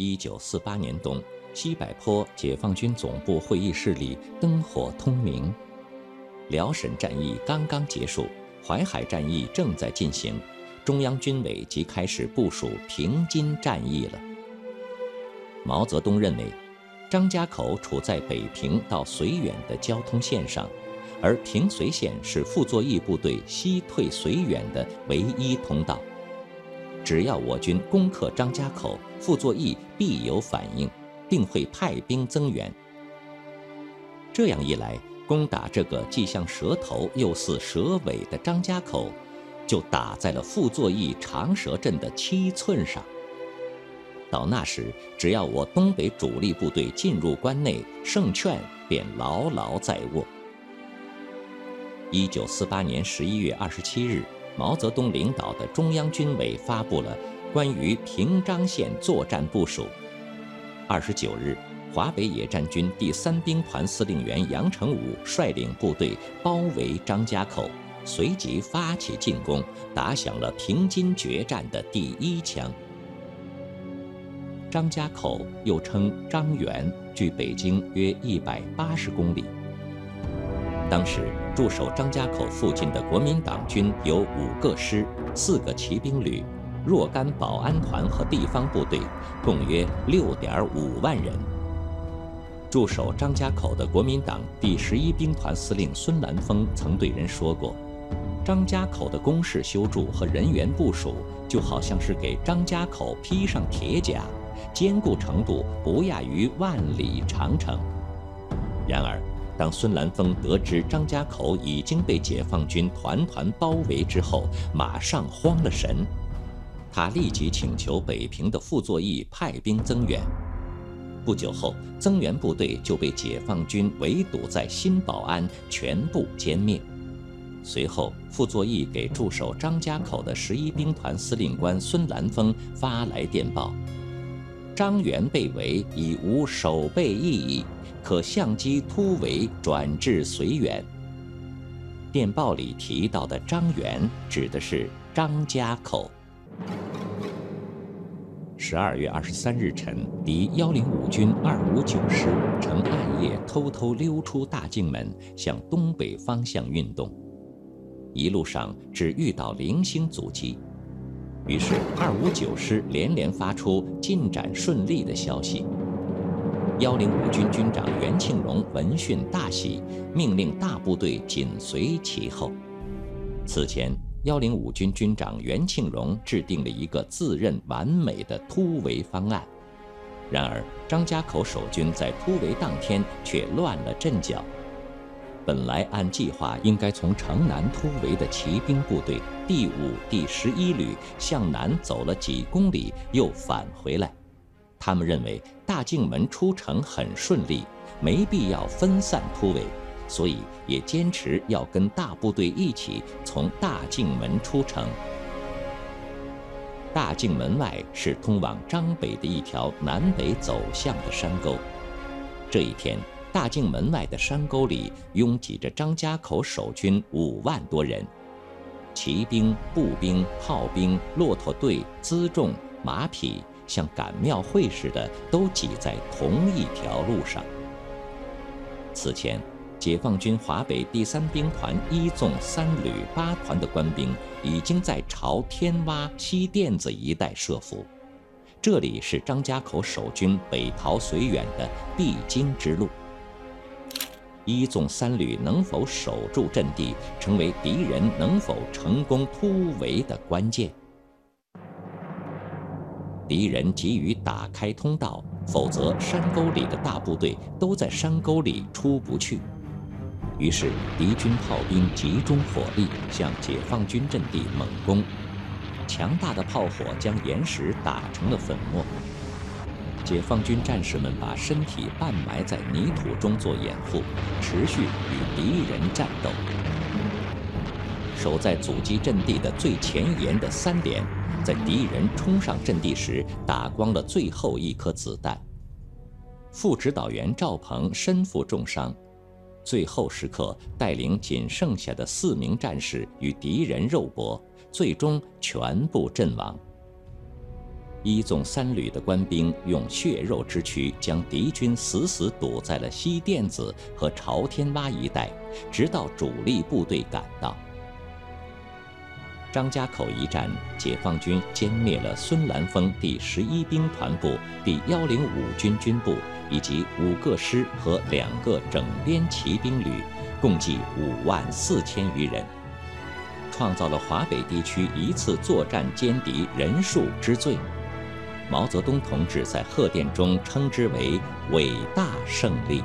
一九四八年冬，西柏坡解放军总部会议室里灯火通明。辽沈战役刚刚结束，淮海战役正在进行，中央军委即开始部署平津战役了。毛泽东认为，张家口处在北平到绥远的交通线上，而平绥线是傅作义部队西退绥远的唯一通道。只要我军攻克张家口，傅作义必有反应，定会派兵增援。这样一来，攻打这个既像蛇头又似蛇尾的张家口，就打在了傅作义长蛇阵的七寸上。到那时，只要我东北主力部队进入关内，胜券便牢牢在握。一九四八年十一月二十七日，毛泽东领导的中央军委发布了关于平张线作战部署。二十九日，华北野战军第三兵团司令员杨成武率领部队包围张家口，随即发起进攻，打响了平津决战的第一枪。张家口又称张园，距北京约一百八十公里。当时驻守张家口附近的国民党军有五个师、四个骑兵旅、若干保安团和地方部队，共约六点五万人。驻守张家口的国民党第十一兵团司令孙兰峰曾对人说过：“张家口的工事修筑和人员部署，就好像是给张家口披上铁甲。”坚固程度不亚于万里长城。然而，当孙兰峰得知张家口已经被解放军团团包围之后，马上慌了神。他立即请求北平的傅作义派兵增援。不久后，增援部队就被解放军围堵在新保安，全部歼灭。随后，傅作义给驻守张家口的十一兵团司令官孙兰峰发来电报。张元被围已无守备意义，可相机突围转至绥远。电报里提到的张元指的是张家口。十二月二十三日晨，敌幺零五军二五九师乘暗夜偷偷溜出大境门，向东北方向运动，一路上只遇到零星阻击。于是，二五九师连连发出进展顺利的消息。幺零五军军长袁庆荣闻讯大喜，命令大部队紧随其后。此前，幺零五军军长袁庆荣制定了一个自认完美的突围方案。然而，张家口守军在突围当天却乱了阵脚。本来按计划应该从城南突围的骑兵部队第五、第十一旅向南走了几公里，又返回来。他们认为大境门出城很顺利，没必要分散突围，所以也坚持要跟大部队一起从大境门出城。大境门外是通往张北的一条南北走向的山沟。这一天。大境门外的山沟里拥挤着张家口守军五万多人，骑兵、步兵、炮兵、骆驼队、辎重、马匹，像赶庙会似的，都挤在同一条路上。此前，解放军华北第三兵团一纵三旅八团的官兵已经在朝天洼、西甸子一带设伏，这里是张家口守军北逃绥远的必经之路。一纵三旅能否守住阵地，成为敌人能否成功突围的关键。敌人急于打开通道，否则山沟里的大部队都在山沟里出不去。于是敌军炮兵集中火力向解放军阵地猛攻，强大的炮火将岩石打成了粉末。解放军战士们把身体半埋在泥土中做掩护，持续与敌人战斗。守在阻击阵地的最前沿的三连，在敌人冲上阵地时打光了最后一颗子弹。副指导员赵鹏身负重伤，最后时刻带领仅剩下的四名战士与敌人肉搏，最终全部阵亡。一纵三旅的官兵用血肉之躯将敌军死死堵在了西甸子和朝天洼一带，直到主力部队赶到。张家口一战，解放军歼灭了孙兰峰第十一兵团部第幺零五军军部以及五个师和两个整编骑兵旅，共计五万四千余人，创造了华北地区一次作战歼敌人数之最。毛泽东同志在贺电中称之为“伟大胜利”。